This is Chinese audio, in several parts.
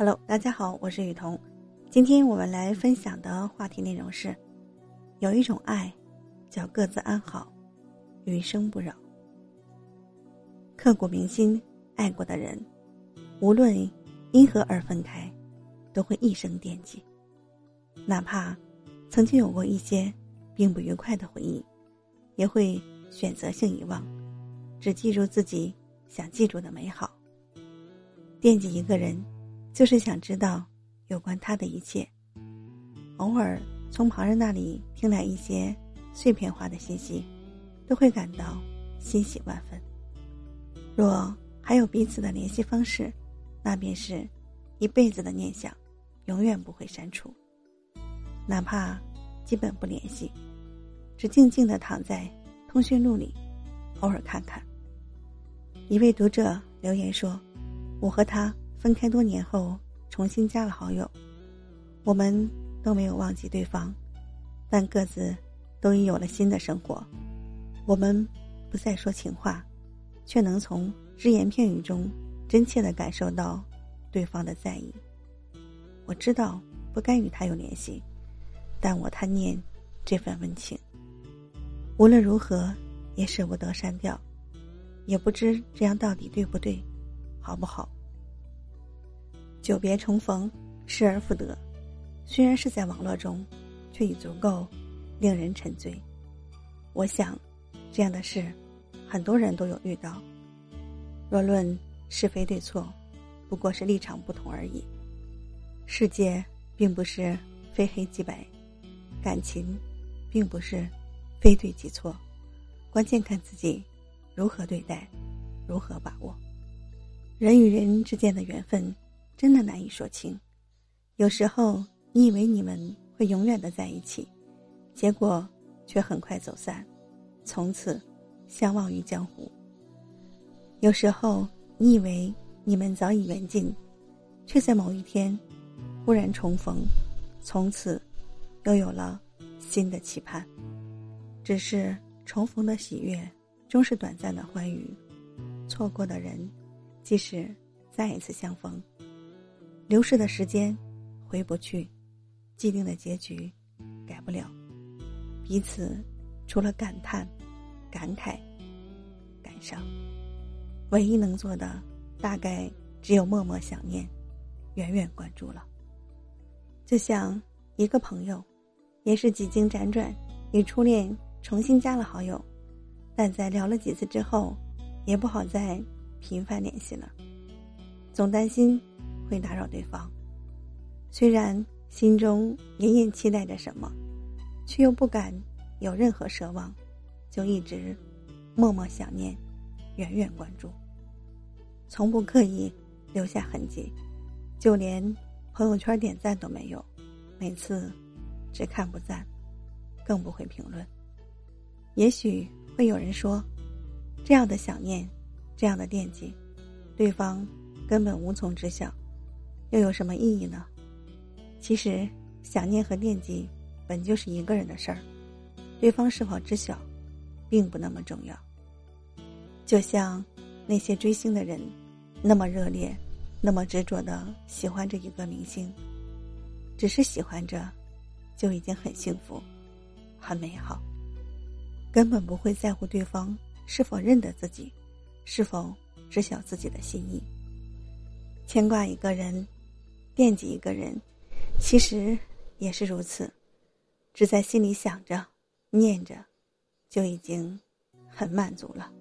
Hello，大家好，我是雨桐。今天我们来分享的话题内容是：有一种爱，叫各自安好，余生不扰。刻骨铭心爱过的人，无论因何而分开，都会一生惦记。哪怕曾经有过一些并不愉快的回忆，也会选择性遗忘，只记住自己想记住的美好。惦记一个人。就是想知道有关他的一切。偶尔从旁人那里听来一些碎片化的信息，都会感到欣喜万分。若还有彼此的联系方式，那便是一辈子的念想，永远不会删除。哪怕基本不联系，只静静的躺在通讯录里，偶尔看看。一位读者留言说：“我和他。”分开多年后，重新加了好友，我们都没有忘记对方，但各自都已有了新的生活。我们不再说情话，却能从只言片语中真切的感受到对方的在意。我知道不该与他有联系，但我贪念这份温情。无论如何，也舍不得删掉，也不知这样到底对不对，好不好？久别重逢，失而复得，虽然是在网络中，却已足够令人沉醉。我想，这样的事，很多人都有遇到。若论是非对错，不过是立场不同而已。世界并不是非黑即白，感情并不是非对即错，关键看自己如何对待，如何把握。人与人之间的缘分。真的难以说清，有时候你以为你们会永远的在一起，结果却很快走散，从此相忘于江湖。有时候你以为你们早已缘尽，却在某一天忽然重逢，从此又有了新的期盼。只是重逢的喜悦终是短暂的欢愉，错过的人，即使再一次相逢。流逝的时间，回不去；既定的结局，改不了。彼此除了感叹、感慨、感伤，唯一能做的，大概只有默默想念、远远关注了。就像一个朋友，也是几经辗转，与初恋重新加了好友，但在聊了几次之后，也不好再频繁联系了，总担心。会打扰对方，虽然心中隐隐期待着什么，却又不敢有任何奢望，就一直默默想念，远远关注，从不刻意留下痕迹，就连朋友圈点赞都没有，每次只看不赞，更不会评论。也许会有人说，这样的想念，这样的惦记，对方根本无从知晓。又有什么意义呢？其实，想念和惦记本就是一个人的事儿，对方是否知晓，并不那么重要。就像那些追星的人，那么热烈，那么执着的喜欢着一个明星，只是喜欢着，就已经很幸福，很美好，根本不会在乎对方是否认得自己，是否知晓自己的心意，牵挂一个人。惦记一个人，其实也是如此，只在心里想着、念着，就已经很满足了。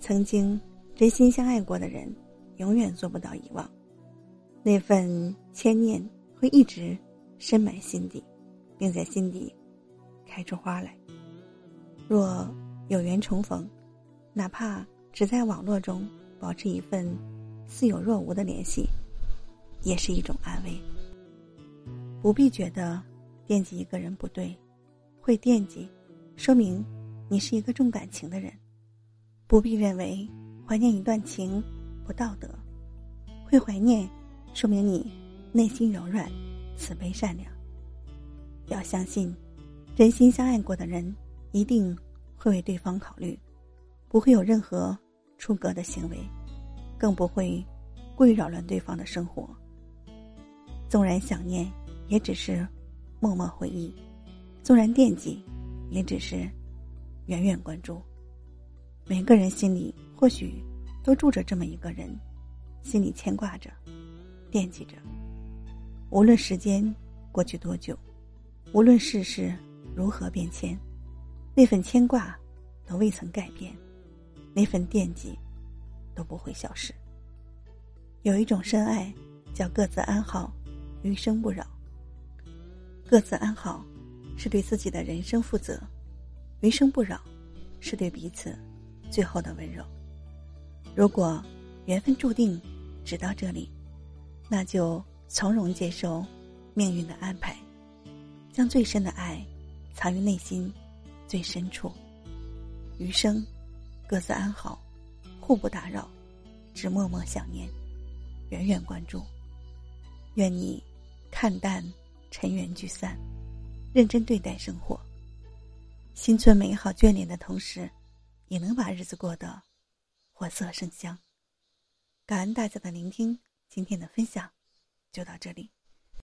曾经真心相爱过的人，永远做不到遗忘，那份牵念会一直深埋心底，并在心底开出花来。若有缘重逢，哪怕只在网络中保持一份似有若无的联系。也是一种安慰。不必觉得惦记一个人不对，会惦记，说明你是一个重感情的人。不必认为怀念一段情不道德，会怀念，说明你内心柔软、慈悲善良。要相信，真心相爱过的人一定会为对方考虑，不会有任何出格的行为，更不会故意扰乱对方的生活。纵然想念，也只是默默回忆；纵然惦记，也只是远远关注。每个人心里或许都住着这么一个人，心里牵挂着，惦记着。无论时间过去多久，无论世事如何变迁，那份牵挂都未曾改变，那份惦记都不会消失。有一种深爱，叫各自安好，余生不扰。各自安好，是对自己的人生负责；余生不扰，是对彼此最后的温柔。如果缘分注定只到这里，那就从容接受命运的安排，将最深的爱藏于内心最深处。余生各自安好，互不打扰，只默默想念。远远关注，愿你看淡尘缘聚散，认真对待生活，心存美好眷恋的同时，也能把日子过得活色生香。感恩大家的聆听，今天的分享就到这里。